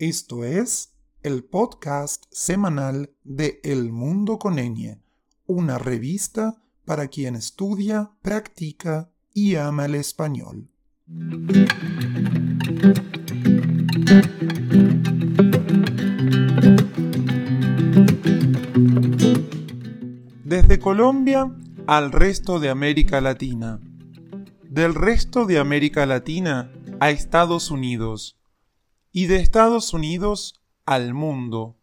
Esto es el podcast semanal de El Mundo con una revista para quien estudia, practica y ama el español. Desde Colombia al resto de América Latina. Del resto de América Latina a Estados Unidos. Y de Estados Unidos al mundo.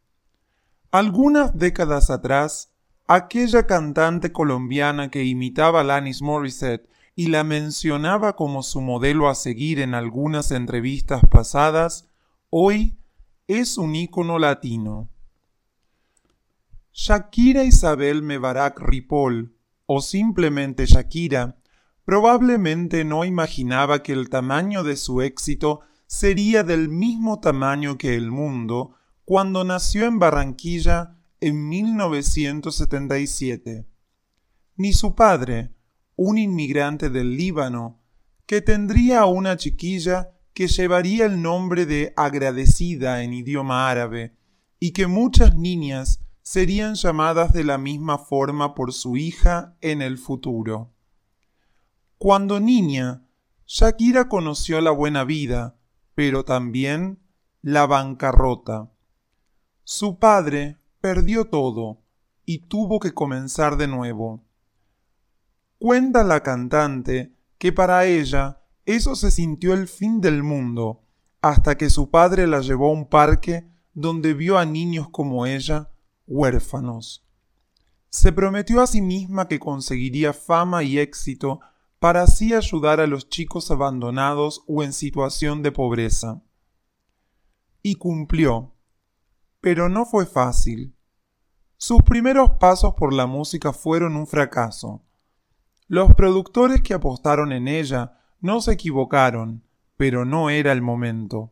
Algunas décadas atrás, aquella cantante colombiana que imitaba a Alanis Morissette y la mencionaba como su modelo a seguir en algunas entrevistas pasadas, hoy es un ícono latino. Shakira Isabel Mebarak Ripoll, o simplemente Shakira, probablemente no imaginaba que el tamaño de su éxito sería del mismo tamaño que el mundo cuando nació en Barranquilla en 1977. Ni su padre, un inmigrante del Líbano, que tendría una chiquilla que llevaría el nombre de agradecida en idioma árabe, y que muchas niñas serían llamadas de la misma forma por su hija en el futuro. Cuando niña, Shakira conoció la buena vida, pero también la bancarrota. Su padre perdió todo y tuvo que comenzar de nuevo. Cuenta la cantante que para ella eso se sintió el fin del mundo, hasta que su padre la llevó a un parque donde vio a niños como ella huérfanos. Se prometió a sí misma que conseguiría fama y éxito para así ayudar a los chicos abandonados o en situación de pobreza. Y cumplió. Pero no fue fácil. Sus primeros pasos por la música fueron un fracaso. Los productores que apostaron en ella no se equivocaron, pero no era el momento.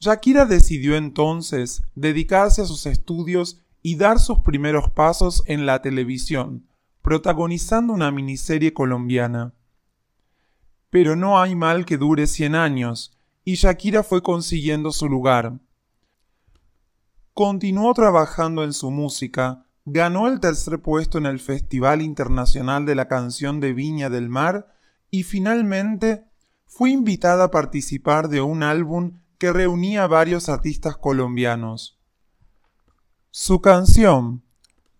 Shakira decidió entonces dedicarse a sus estudios y dar sus primeros pasos en la televisión, protagonizando una miniserie colombiana. Pero no hay mal que dure cien años, y Shakira fue consiguiendo su lugar. Continuó trabajando en su música, ganó el tercer puesto en el Festival Internacional de la Canción de Viña del Mar y finalmente fue invitada a participar de un álbum que reunía a varios artistas colombianos. Su canción,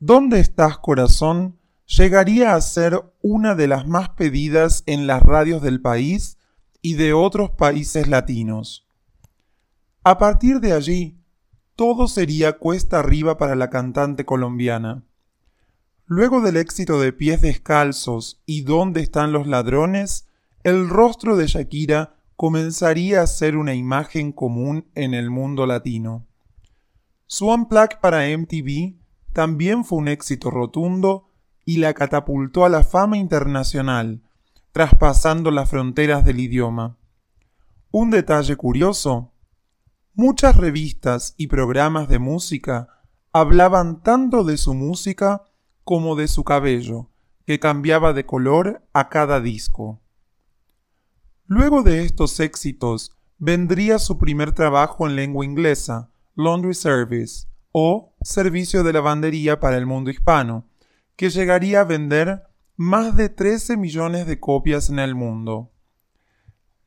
¿Dónde estás corazón? Llegaría a ser una de las más pedidas en las radios del país y de otros países latinos. A partir de allí, todo sería cuesta arriba para la cantante colombiana. Luego del éxito de Pies Descalzos y ¿Dónde están los ladrones?, el rostro de Shakira comenzaría a ser una imagen común en el mundo latino. Su Unplugged para MTV también fue un éxito rotundo y la catapultó a la fama internacional, traspasando las fronteras del idioma. Un detalle curioso, muchas revistas y programas de música hablaban tanto de su música como de su cabello, que cambiaba de color a cada disco. Luego de estos éxitos vendría su primer trabajo en lengua inglesa, Laundry Service, o Servicio de Lavandería para el Mundo Hispano, que llegaría a vender más de 13 millones de copias en el mundo.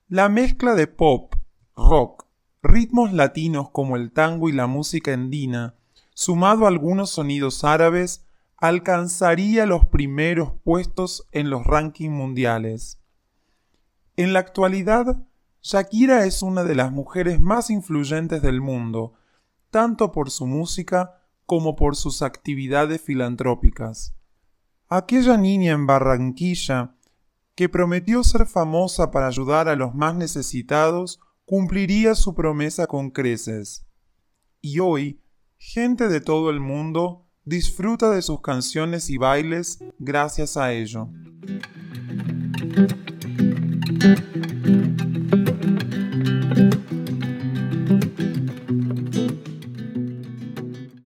La mezcla de pop, rock, ritmos latinos como el tango y la música andina, sumado a algunos sonidos árabes, alcanzaría los primeros puestos en los rankings mundiales. En la actualidad, Shakira es una de las mujeres más influyentes del mundo, tanto por su música como por sus actividades filantrópicas. Aquella niña en Barranquilla, que prometió ser famosa para ayudar a los más necesitados, cumpliría su promesa con creces. Y hoy, gente de todo el mundo disfruta de sus canciones y bailes gracias a ello.